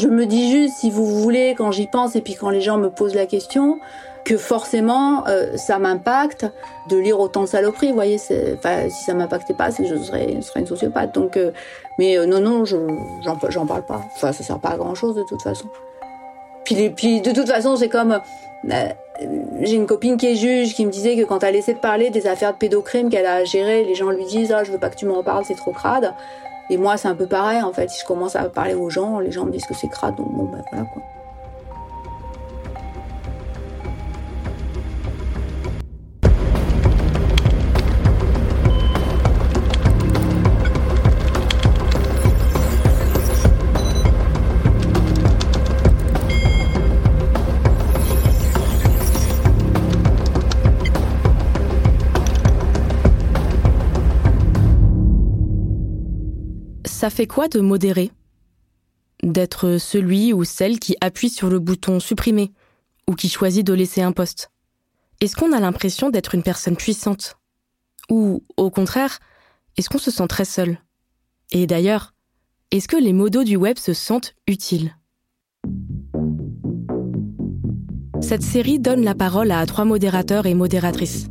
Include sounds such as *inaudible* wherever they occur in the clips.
Je me dis juste, si vous voulez, quand j'y pense et puis quand les gens me posent la question, que forcément euh, ça m'impacte de lire autant de saloperies. Vous voyez, si ça m'impactait pas, je serais, une sociopathe. Donc, euh, mais euh, non, non, je j'en parle pas. Enfin, ça sert pas à grand chose de toute façon. Puis, de toute façon, c'est comme j'ai une copine qui est juge qui me disait que quand elle essaie de parler des affaires de pédocrime qu'elle a gérées, les gens lui disent ah je veux pas que tu m'en parles, c'est trop crade. Et moi, c'est un peu pareil, en fait. Si je commence à parler aux gens, les gens me disent que c'est crade, donc bon, ben voilà, quoi. Fait quoi de modérer D'être celui ou celle qui appuie sur le bouton supprimer ou qui choisit de laisser un poste. Est-ce qu'on a l'impression d'être une personne puissante? Ou, au contraire, est-ce qu'on se sent très seul? Et d'ailleurs, est-ce que les modos du web se sentent utiles? Cette série donne la parole à trois modérateurs et modératrices.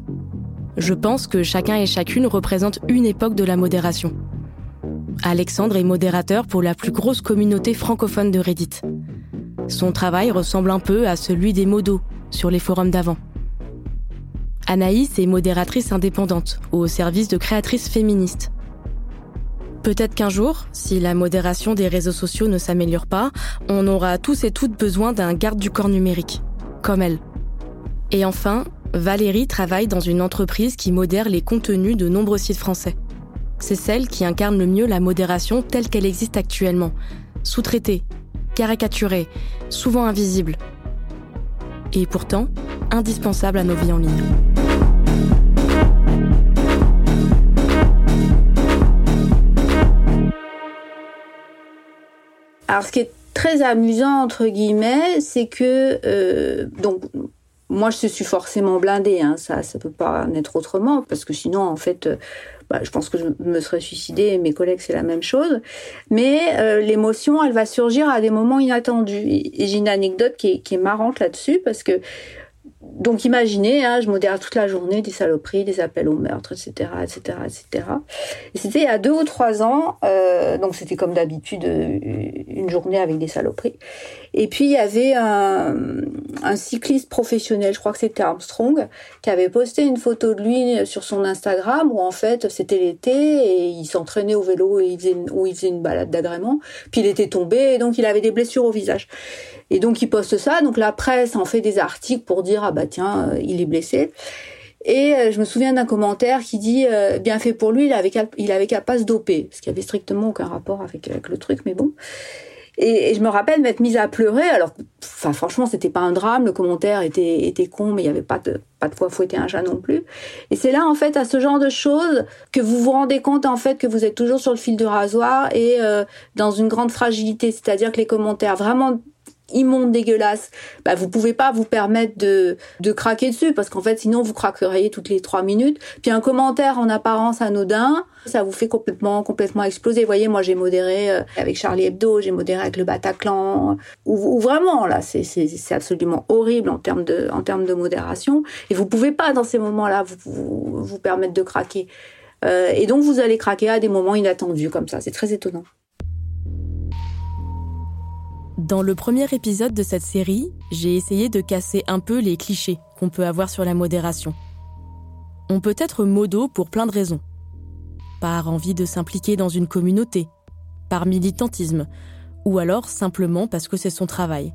Je pense que chacun et chacune représente une époque de la modération. Alexandre est modérateur pour la plus grosse communauté francophone de Reddit. Son travail ressemble un peu à celui des modos sur les forums d'avant. Anaïs est modératrice indépendante au service de créatrices féministes. Peut-être qu'un jour, si la modération des réseaux sociaux ne s'améliore pas, on aura tous et toutes besoin d'un garde du corps numérique, comme elle. Et enfin, Valérie travaille dans une entreprise qui modère les contenus de nombreux sites français c'est celle qui incarne le mieux la modération telle qu'elle existe actuellement, sous-traitée, caricaturée, souvent invisible, et pourtant indispensable à nos vies en ligne. Alors ce qui est très amusant entre guillemets, c'est que euh, moi je suis forcément blindée, hein, ça ça peut pas en être autrement parce que sinon en fait bah, je pense que je me serais suicidée mes collègues c'est la même chose. Mais euh, l'émotion, elle va surgir à des moments inattendus. J'ai une anecdote qui est, qui est marrante là-dessus parce que donc imaginez, hein, je modère toute la journée des saloperies, des appels au meurtre, etc., etc., etc. Et c'était il y a deux ou trois ans, euh, donc c'était comme d'habitude euh, une journée avec des saloperies. Et puis il y avait un, cycliste professionnel, je crois que c'était Armstrong, qui avait posté une photo de lui sur son Instagram où en fait c'était l'été et il s'entraînait au vélo et il faisait une, où il faisait une balade d'agrément. Puis il était tombé et donc il avait des blessures au visage. Et donc il poste ça, donc la presse en fait des articles pour dire ah bah tiens euh, il est blessé. Et euh, je me souviens d'un commentaire qui dit euh, bien fait pour lui, il avait qu'à, il avait qu'à pas se doper, ce qui avait strictement aucun rapport avec, le truc, mais bon. Et, je me rappelle m'être mise à pleurer. Alors, enfin, franchement, c'était pas un drame. Le commentaire était, était con, mais il y avait pas de, pas de quoi fouetter un chat non plus. Et c'est là, en fait, à ce genre de choses que vous vous rendez compte, en fait, que vous êtes toujours sur le fil de rasoir et dans une grande fragilité. C'est-à-dire que les commentaires vraiment immonde, dégueulasse, bah vous pouvez pas vous permettre de, de craquer dessus parce qu'en fait sinon vous craqueriez toutes les trois minutes. Puis un commentaire en apparence anodin, ça vous fait complètement complètement exploser. Vous voyez, moi j'ai modéré euh, avec Charlie Hebdo, j'ai modéré avec le Bataclan, ou, vraiment là c'est c'est absolument horrible en termes de en termes de modération. Et vous pouvez pas dans ces moments-là vous, vous, vous permettre de craquer. Euh, et donc vous allez craquer à des moments inattendus comme ça. C'est très étonnant. Dans le premier épisode de cette série, j'ai essayé de casser un peu les clichés qu'on peut avoir sur la modération. On peut être modo pour plein de raisons. Par envie de s'impliquer dans une communauté, par militantisme, ou alors simplement parce que c'est son travail.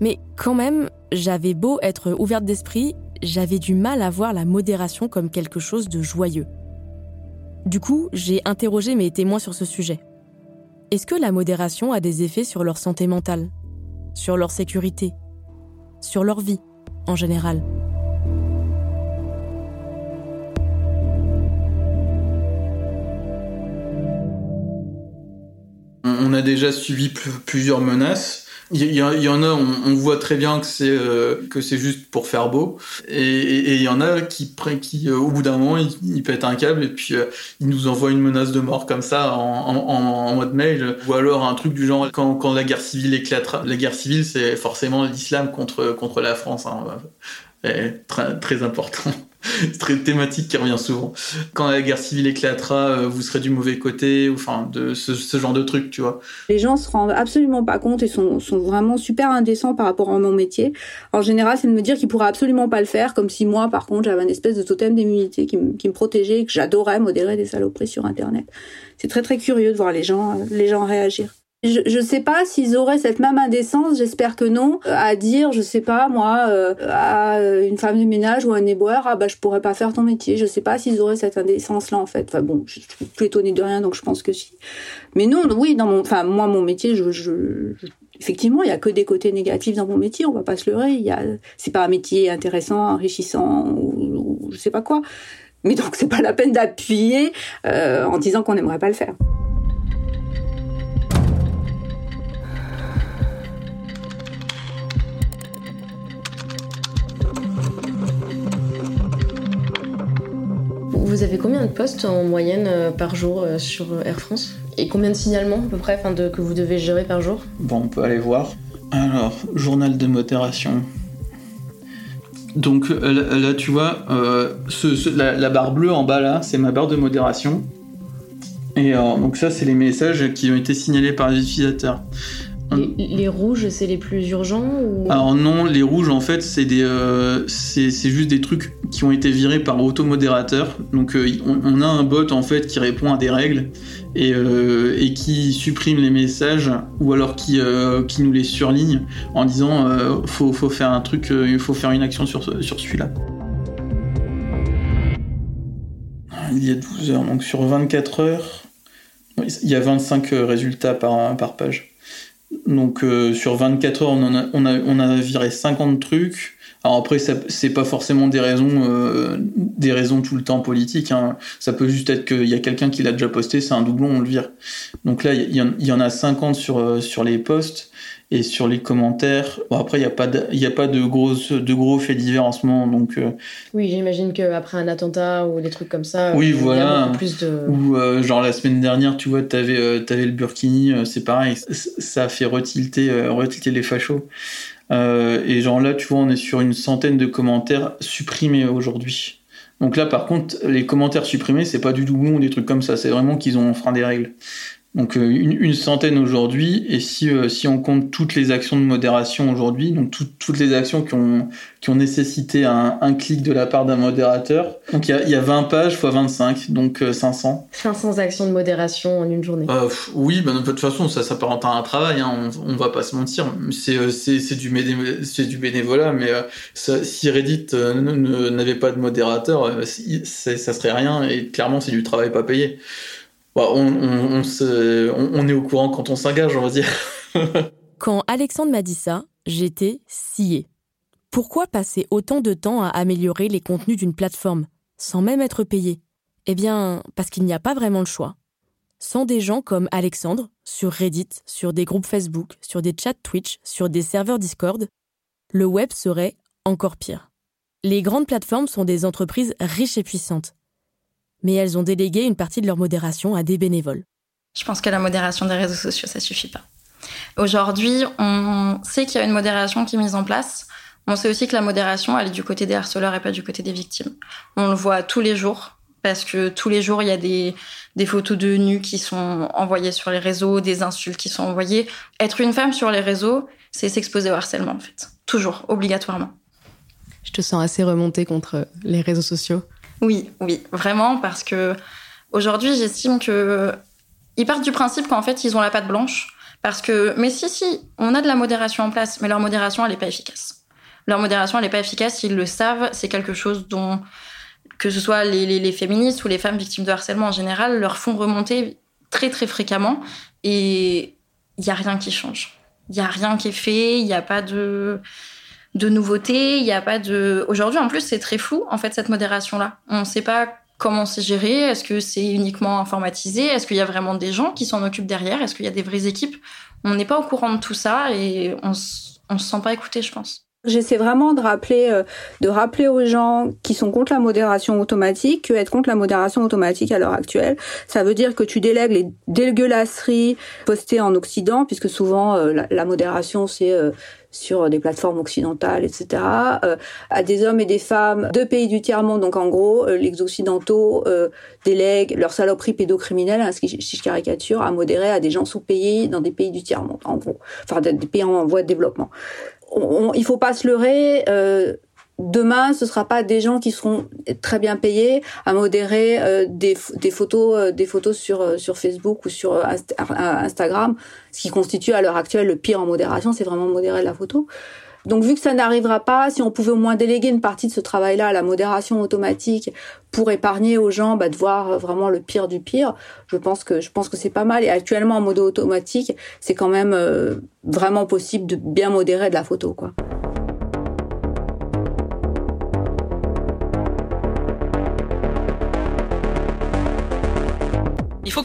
Mais quand même, j'avais beau être ouverte d'esprit, j'avais du mal à voir la modération comme quelque chose de joyeux. Du coup, j'ai interrogé mes témoins sur ce sujet. Est-ce que la modération a des effets sur leur santé mentale, sur leur sécurité, sur leur vie en général? On a déjà suivi plusieurs menaces il y, en a, on, voit très bien que c'est euh, que c'est juste pour faire beau, et il y en a qui, qui euh, au bout d'un moment, ils, pètent un câble et puis euh, ils nous envoient une menace de mort comme ça en, en, mode mail, ou alors un truc du genre quand, quand la guerre civile éclatera. La guerre civile, c'est forcément l'islam contre contre la France. Hein très, très important. C'est très thématique qui revient souvent. Quand la guerre civile éclatera, euh, vous serez du mauvais côté, ou enfin de ce, genre de truc, tu vois. Les gens se rendent absolument pas compte et sont, vraiment super indécents par rapport à mon métier. En général, c'est de me dire qu'ils pourraient absolument pas le faire, comme si moi, par contre, j'avais une espèce de totem d'immunité qui, me protégeait et que j'adorais modérer des saloperies sur Internet. C'est très très curieux de voir les gens, les gens réagir. Je ne sais pas s'ils auraient cette même indécence, j'espère que non, euh, à dire, je sais pas moi, euh, à une femme de ménage ou un éboueur, ah bah je pourrais pas faire ton métier. Je sais pas s'ils auraient cette indécence-là en fait. Enfin bon, je suis plus étonnée de rien, donc je pense que si. Mais non, oui, dans mon, enfin moi mon métier, je, je, effectivement, il y a que des côtés négatifs dans mon métier. On va pas se leurrer. Il y c'est pas un métier intéressant, enrichissant ou, ou je sais pas quoi. Mais donc c'est pas la peine d'appuyer euh, en disant qu'on n'aimerait pas le faire. Vous avez combien de postes en moyenne euh, par jour euh, sur euh, Air France? Et combien de signalements à peu près que vous devez gérer par jour? Bon, on peut aller voir. Alors, journal de modération. Donc là, tu vois, la, barre bleue en bas là, c'est ma barre de modération. Et donc ça, c'est les messages qui ont été signalés par les utilisateurs. Les, rouges, c'est les plus urgents ou... Alors non, les rouges, en fait, c'est des, euh, c'est, juste des trucs qui ont été virés par automodérateur. Donc euh, on, a un bot en fait qui répond à des règles et, euh, et qui supprime les messages ou alors qui, qui nous les surligne en disant faut, faut faire un truc, il faut faire une action sur, sur celui-là. Il y a 12 heures, donc sur 24 heures, il y a 25 résultats par, par page. Donc euh, sur 24 heures, on, a, on, a, on a viré 50 trucs. Alors après, c'est pas forcément des raisons, euh, des raisons tout le temps politiques. Hein. Ça peut juste être qu'il y a quelqu'un qui l'a déjà posté, c'est un doublon, on le vire. Donc là, il y, y, en a 50 sur, euh, sur les posts et sur les commentaires. Bon, après, il n'y a pas de, y a pas de, grosses, de gros faits divers en ce moment. Donc, euh, Oui, j'imagine qu'après un attentat ou des trucs comme ça, oui, voilà. y a beaucoup plus de. Ou euh, genre la semaine dernière, tu vois, tu avais, euh, avais, le Burkini, c'est pareil, ça a fait retilter, retilter les fachos. et genre là, tu vois, on est sur une centaine de commentaires supprimés aujourd'hui. Donc là, par contre, les commentaires supprimés, c'est pas du doublon ou des trucs comme ça, c'est vraiment qu'ils ont enfreint des règles. Donc euh, une, centaine aujourd'hui, et si, euh, si on compte toutes les actions de modération aujourd'hui, donc toutes les actions qui ont, qui ont nécessité un, un clic de la part d'un modérateur, donc il y a, y a, 20 pages x 25, donc 500. Euh, 500 actions de modération en une journée. oui, bah, de toute façon, ça s'apparente à un travail, hein, on, on va pas se mentir. C'est, c'est, du, du bénévolat, mais si Reddit n'avait pas de modérateur, ça serait rien, et clairement c'est du travail pas payé. Bah, on, est au courant quand on s'engage, on va dire. *laughs* quand Alexandre m'a dit ça, j'étais sciée. Pourquoi passer autant de temps à améliorer les contenus d'une plateforme, sans même être payé Eh bien, parce qu'il n'y a pas vraiment le choix. Sans des gens comme Alexandre, sur Reddit, sur des groupes Facebook, sur des chats Twitch, sur des serveurs Discord, le web serait encore pire. Les grandes plateformes sont des entreprises riches et puissantes. Mais elles ont délégué une partie de leur modération à des bénévoles. Je pense que la modération des réseaux sociaux, ça suffit pas. Aujourd'hui, on sait qu'il y a une modération qui est mise en place. On sait aussi que la modération, elle est du côté des harceleurs et pas du côté des victimes. On le voit tous les jours, parce que tous les jours, il y a des, des photos de nus qui sont envoyées sur les réseaux, des insultes qui sont envoyées. Être une femme sur les réseaux, c'est s'exposer au harcèlement, en fait. Toujours, obligatoirement. Je te sens assez remontée contre les réseaux sociaux. Oui, oui, vraiment, parce que aujourd'hui, j'estime que ils partent du principe qu'en fait, ils ont la patte blanche. Parce que, mais si, si, on a de la modération en place, mais leur modération, elle n'est pas efficace. Leur modération, elle n'est pas efficace, ils le savent, c'est quelque chose dont, que ce soit les, les, féministes ou les femmes victimes de harcèlement en général, leur font remonter très très fréquemment et il n'y a rien qui change. Il n'y a rien qui est fait, il n'y a pas de, de nouveautés, il n'y a pas de... Aujourd'hui, en plus, c'est très flou, en fait, cette modération-là. On ne sait pas comment c'est géré Est-ce que c'est uniquement informatisé? Est-ce qu'il y a vraiment des gens qui s'en occupent derrière? Est-ce qu'il y a des vraies équipes? On n'est pas au courant de tout ça et on, on se sent pas écouté, je pense. J'essaie vraiment de rappeler, euh, de rappeler aux gens qui sont contre la modération automatique que être contre la modération automatique à l'heure actuelle, ça veut dire que tu délègues les dégueulasseries postées en Occident, puisque souvent euh, la, modération c'est euh, sur des plateformes occidentales, etc., à des hommes et des femmes de pays du tiers-monde. Donc en gros, les occidentaux délèguent leurs saloperies pédocriminelles, hein, si je caricature, à modérer à des gens sous-payés dans des pays du tiers-monde, en gros. Enfin, des pays en voie de développement on, il faut pas se leurrer. Euh, demain, ce sera pas des gens qui seront très bien payés à modérer euh, des, photos, euh, des photos sur sur Facebook ou sur Instagram. Ce qui constitue à l'heure actuelle le pire en modération, c'est vraiment modérer la photo. Donc vu que ça n'arrivera pas, si on pouvait au moins déléguer une partie de ce travail-là à la modération automatique pour épargner aux gens bah, de voir vraiment le pire du pire, je pense que je pense que c'est pas mal. Et actuellement en mode automatique, c'est quand même euh, vraiment possible de bien modérer de la photo, quoi.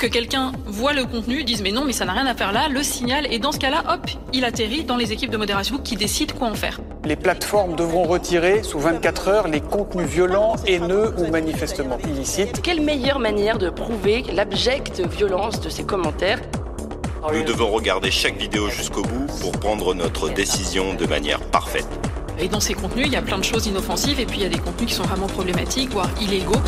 Que quelqu'un voit le contenu, dise mais non, mais ça n'a rien à faire là, le signal, et dans ce cas-là, hop, il atterrit dans les équipes de modération qui décident quoi en faire. Les plateformes devront retirer sous 24 heures les contenus violents, haineux ou manifestement illicites. Quelle meilleure manière de prouver l'abjecte violence de ces commentaires? Nous devons regarder chaque vidéo jusqu'au bout pour prendre notre décision de manière parfaite. Et dans ces contenus, il y a plein de choses inoffensives et puis il y a des contenus qui sont vraiment problématiques, voire illégaux.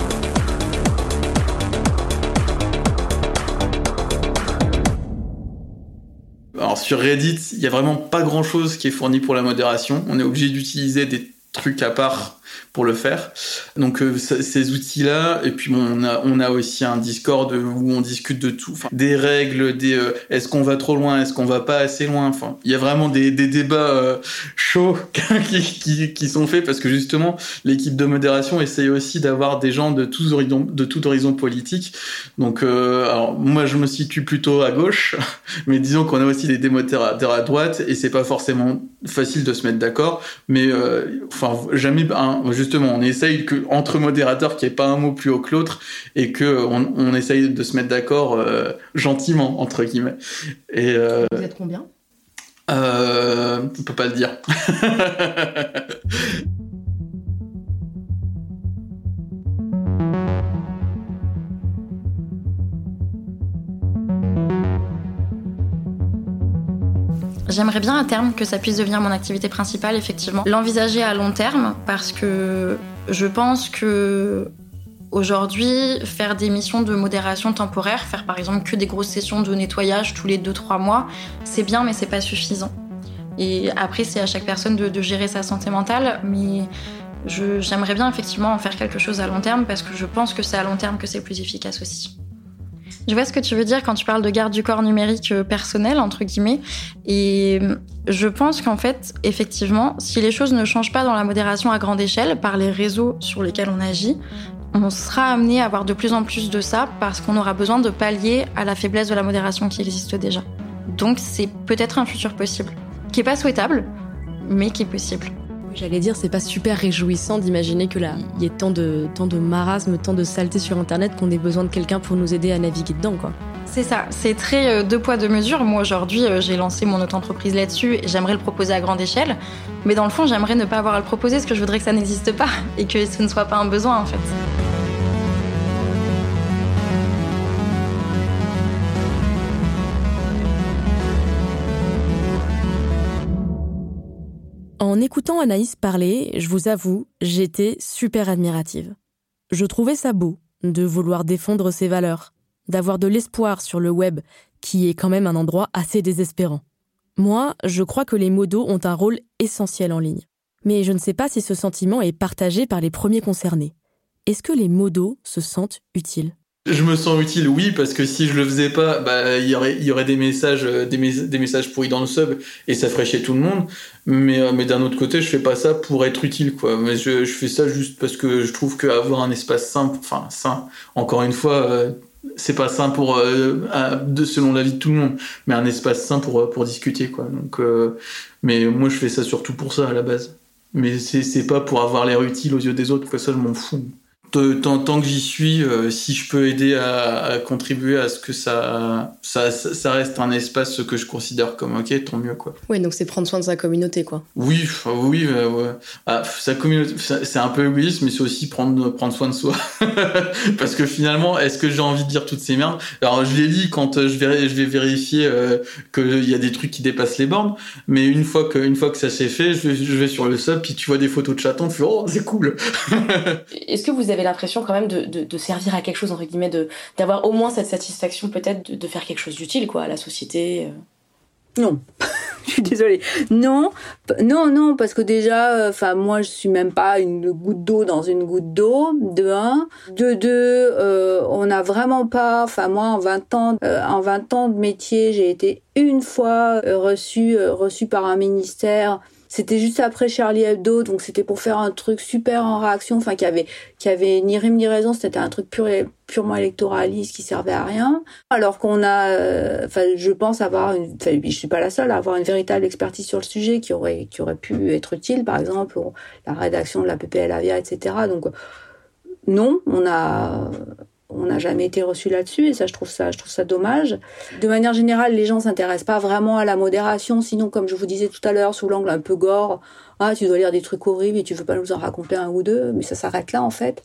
Sur Reddit, il y a vraiment pas grand chose qui est fourni pour la modération. On est obligé d'utiliser des trucs à part pour le faire. Donc euh, ces outils-là, et puis on a aussi un Discord où on discute de tout, des règles, des euh, est-ce qu'on va trop loin, est-ce qu'on va pas assez loin. Il y a vraiment des, débats euh, chauds *laughs* qui, sont faits parce que justement l'équipe de modération essaye aussi d'avoir des gens de tous horizons de tout horizon politique. Donc moi je me situe plutôt à gauche, *laughs* mais disons qu'on a aussi des démodérateurs à droite et c'est pas forcément facile de se mettre d'accord. Mais enfin jamais un justement, on essaye que entre modérateurs qu'il n'y ait pas un mot plus haut que l'autre et que on, essaye de se mettre d'accord euh, gentiment entre guillemets. Et euh, vous êtes combien? euh, On peut pas le dire. *laughs* J'aimerais bien à terme que ça puisse devenir mon activité principale, effectivement. L'envisager à long terme parce que je pense que aujourd'hui, faire des missions de modération temporaire, faire par exemple que des grosses sessions de nettoyage tous les 2-3 mois, c'est bien mais c'est pas suffisant. Et après, c'est à chaque personne de, de, gérer sa santé mentale, mais j'aimerais bien effectivement en faire quelque chose à long terme parce que je pense que c'est à long terme que c'est plus efficace aussi. Je vois ce que tu veux dire quand tu parles de garde du corps numérique euh, personnel, entre guillemets. Et euh, je pense qu'en fait, effectivement, si les choses ne changent pas dans la modération à grande échelle, par les réseaux sur lesquels on agit, on sera amené à avoir de plus en plus de ça parce qu'on aura besoin de pallier à la faiblesse de la modération qui existe déjà. Donc c'est peut-être un futur possible, qui est pas souhaitable, mais qui est possible. J'allais dire, c'est pas super réjouissant d'imaginer que là, il y ait tant de, tant de marasme, tant de saleté sur Internet qu'on ait besoin de quelqu'un pour nous aider à naviguer dedans, quoi. C'est ça, c'est très deux poids deux mesures. Moi aujourd'hui, j'ai lancé mon auto-entreprise là-dessus et j'aimerais le proposer à grande échelle. Mais dans le fond, j'aimerais ne pas avoir à le proposer parce que je voudrais que ça n'existe pas *laughs* et que ce ne soit pas un besoin en fait. En écoutant Anaïs parler, je vous avoue, j'étais super admirative. Je trouvais ça beau de vouloir défendre ses valeurs, d'avoir de l'espoir sur le web, qui est quand même un endroit assez désespérant. Moi, je crois que les modos ont un rôle essentiel en ligne. Mais je ne sais pas si ce sentiment est partagé par les premiers concernés. Est-ce que les modos se sentent utiles? Je me sens utile, oui, parce que si je le faisais pas, bah il y aurait des messages euh, des, messages pourris dans le sub et ça ferait chier tout le monde. Mais euh, mais d'un autre côté, je fais pas ça pour être utile quoi. Mais je, fais ça juste parce que je trouve qu'avoir un espace simple, enfin sain, encore une fois, euh, c'est pas sain pour de, selon l'avis de tout le monde, mais un espace sain pour pour discuter quoi. Donc mais moi je fais ça surtout pour ça à la base. Mais c'est pas pour avoir l'air utile aux yeux des autres, quoi. Ça je m'en fous tant, tant, que j'y suis, euh, si je peux aider à, à, contribuer à ce que ça, ça, ça reste un espace que je considère comme ok, tant mieux quoi. Oui, donc c'est prendre soin de sa communauté quoi. Oui, oui, euh, ouais. ah, sa communauté, c'est un peu égoïste, mais c'est aussi prendre prendre soin de soi. *laughs* Parce que finalement, est-ce que j'ai envie de dire toutes ces merdes? Alors je les lis quand euh, je vais, je vais vérifier euh, qu'il y a des trucs qui dépassent les bornes, mais une fois que, une fois que ça s'est fait, je vais, je vais sur le sub, puis tu vois des photos de chatons, tu fais oh c'est cool. *laughs* est-ce que vous avez l'impression quand même de, de, servir à quelque chose, entre guillemets, d'avoir au moins cette satisfaction peut-être de, faire quelque chose d'utile quoi, à la société euh Non. *laughs* je suis désolée. Non, non, non, parce que déjà, euh, enfin, moi, je suis même pas une goutte d'eau dans une goutte d'eau, de un. De deux, euh, on n'a vraiment pas, enfin, moi, en 20 ans, en 20 ans de métier, j'ai été une fois reçue, reçue par un ministère c'était juste après Charlie Hebdo, donc c'était pour faire un truc super en réaction, enfin qui avait qui avait ni rime ni raison, c'était un truc pur, purement électoraliste qui servait à rien. Alors qu'on a, euh, enfin je pense avoir, une, enfin je suis pas la seule à avoir une véritable expertise sur le sujet qui aurait qui aurait pu être utile, par exemple la rédaction de la PPL Avia, etc. Donc non, on a on n'a jamais été reçu là-dessus et ça je trouve ça je trouve ça dommage. De manière générale, les gens s'intéressent pas vraiment à la modération, sinon comme je vous disais tout à l'heure sous l'angle un peu gore, ah tu dois lire des trucs horribles et tu veux pas nous en raconter un ou deux, mais ça s'arrête là en fait.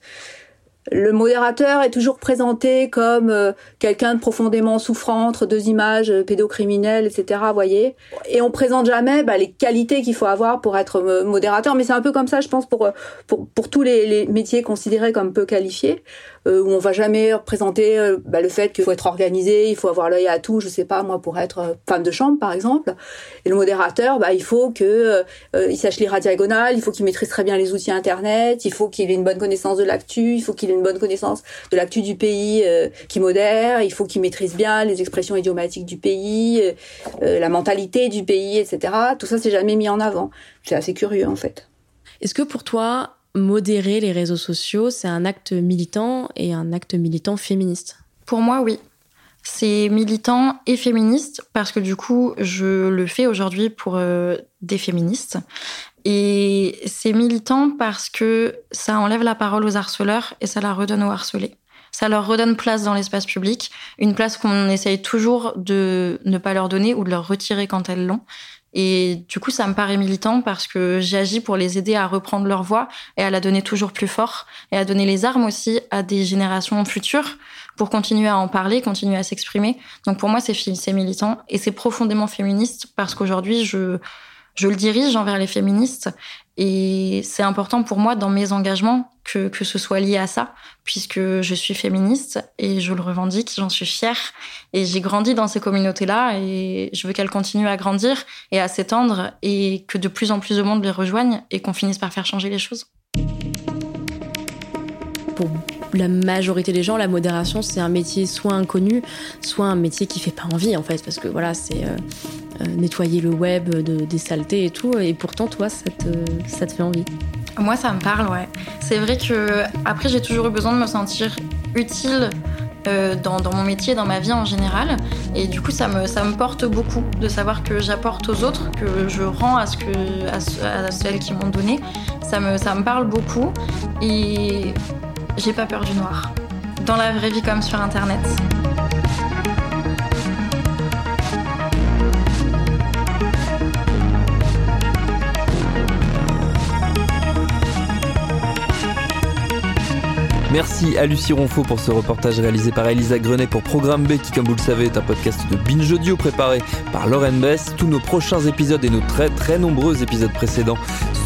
Le modérateur est toujours présenté comme euh, quelqu'un de profondément souffrant entre deux images euh, pédocriminelles, etc. Voyez. Et on présente jamais bah, les qualités qu'il faut avoir pour être euh, modérateur. Mais c'est un peu comme ça, je pense, pour pour, pour tous les, les métiers considérés comme peu qualifiés. Euh, où on va jamais représenter euh, bah, le fait qu'il faut être organisé, il faut avoir l'œil à tout, je sais pas moi pour être euh, femme de chambre par exemple. Et le modérateur, bah, il faut que il sache lire à diagonale, il faut qu'il maîtrise très bien les outils internet, il faut qu'il ait une bonne connaissance de l'actu, il faut qu'il une bonne connaissance de l'actu du pays qui modère, il faut qu'il maîtrise bien les expressions idiomatiques du pays, la mentalité du pays, etc. Tout ça c'est jamais mis en avant. C'est assez curieux en fait. Est-ce que pour toi, modérer les réseaux sociaux, c'est un acte militant et un acte militant féministe? Pour moi, oui. C'est militant et féministe parce que du coup, je le fais aujourd'hui pour euh, des féministes. Et c'est militant parce que ça enlève la parole aux harceleurs et ça la redonne aux harcelés. Ça leur redonne place dans l'espace public, une place qu'on essaye toujours de ne pas leur donner ou de leur retirer quand elles l'ont. Et du coup, ça me paraît militant parce que j'agis pour les aider à reprendre leur voix et à la donner toujours plus fort et à donner les armes aussi à des générations futures pour continuer à en parler, continuer à s'exprimer. Donc pour moi, c'est militant et c'est profondément féministe parce qu'aujourd'hui, je, je le dirige envers les féministes et c'est important pour moi dans mes engagements que, que ce soit lié à ça, puisque je suis féministe et je le revendique, j'en suis fière. Et j'ai grandi dans ces communautés-là et je veux qu'elles continuent à grandir et à s'étendre et que de plus en plus de monde les rejoigne et qu'on finisse par faire changer les choses. Pour la majorité des gens, la modération, c'est un métier soit inconnu, soit un métier qui fait pas envie en fait, parce que voilà, c'est euh, nettoyer le web de, des saletés et tout. Et pourtant, toi, ça te, ça te fait envie. Moi, ça me parle, ouais. C'est vrai que après, j'ai toujours eu besoin de me sentir utile euh, dans, dans, mon métier, dans ma vie en général. Et du coup, ça me, ça me porte beaucoup de savoir que j'apporte aux autres, que je rends à, ce que, à, à celles qui m'ont donné. Ça me, ça me parle beaucoup. Et j'ai pas peur du noir. Dans la vraie vie comme sur Internet. Merci à Lucie Ronfaux pour ce reportage réalisé par Elisa Grenet pour Programme B qui, comme vous le savez, est un podcast de Binge Audio préparé par Lauren Bess. Tous nos prochains épisodes et nos très très nombreux épisodes précédents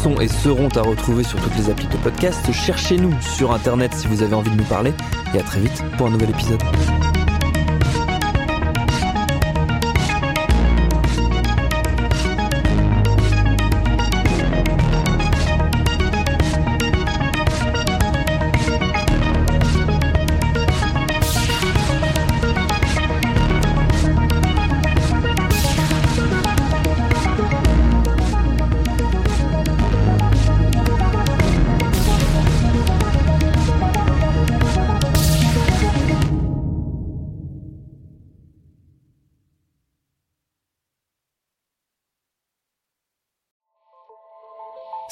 sont et seront à retrouver sur toutes les applis de podcast. Cherchez-nous sur Internet si vous avez envie de nous parler et à très vite pour un nouvel épisode.